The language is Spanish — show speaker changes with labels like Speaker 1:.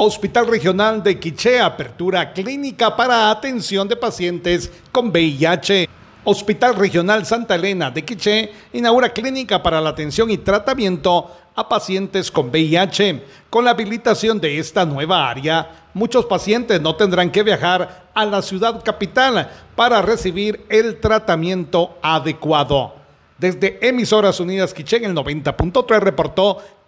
Speaker 1: Hospital Regional de Quiché, apertura clínica para atención de pacientes con VIH. Hospital Regional Santa Elena de Quiché inaugura clínica para la atención y tratamiento a pacientes con VIH. Con la habilitación de esta nueva área, muchos pacientes no tendrán que viajar a la ciudad capital para recibir el tratamiento adecuado. Desde Emisoras Unidas Quiché en el 90.3 reportó